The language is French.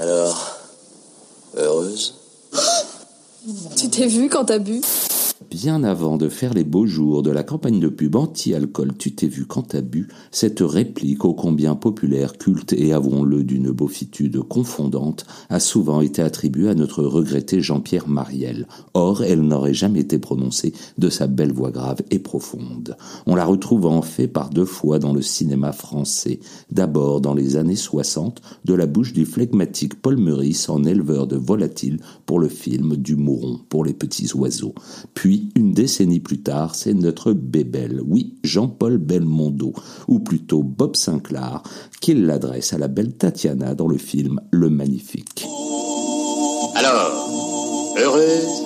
Alors, heureuse. Tu t'es vu quand t'as bu? Bien avant de faire les beaux jours de la campagne de pub anti-alcool Tu t'es vu quand t'as bu, cette réplique ô combien populaire, culte et avouons-le d'une beaufitude confondante a souvent été attribuée à notre regretté Jean-Pierre Mariel. Or, elle n'aurait jamais été prononcée de sa belle voix grave et profonde. On la retrouve en fait par deux fois dans le cinéma français. D'abord dans les années 60, de la bouche du flegmatique Paul Meurice en éleveur de volatiles pour le film Du Mouron pour les petits oiseaux. Une décennie plus tard, c'est notre bébel, oui, Jean-Paul Belmondo, ou plutôt Bob Sinclair, qui l'adresse à la belle Tatiana dans le film Le Magnifique. Alors, heureuse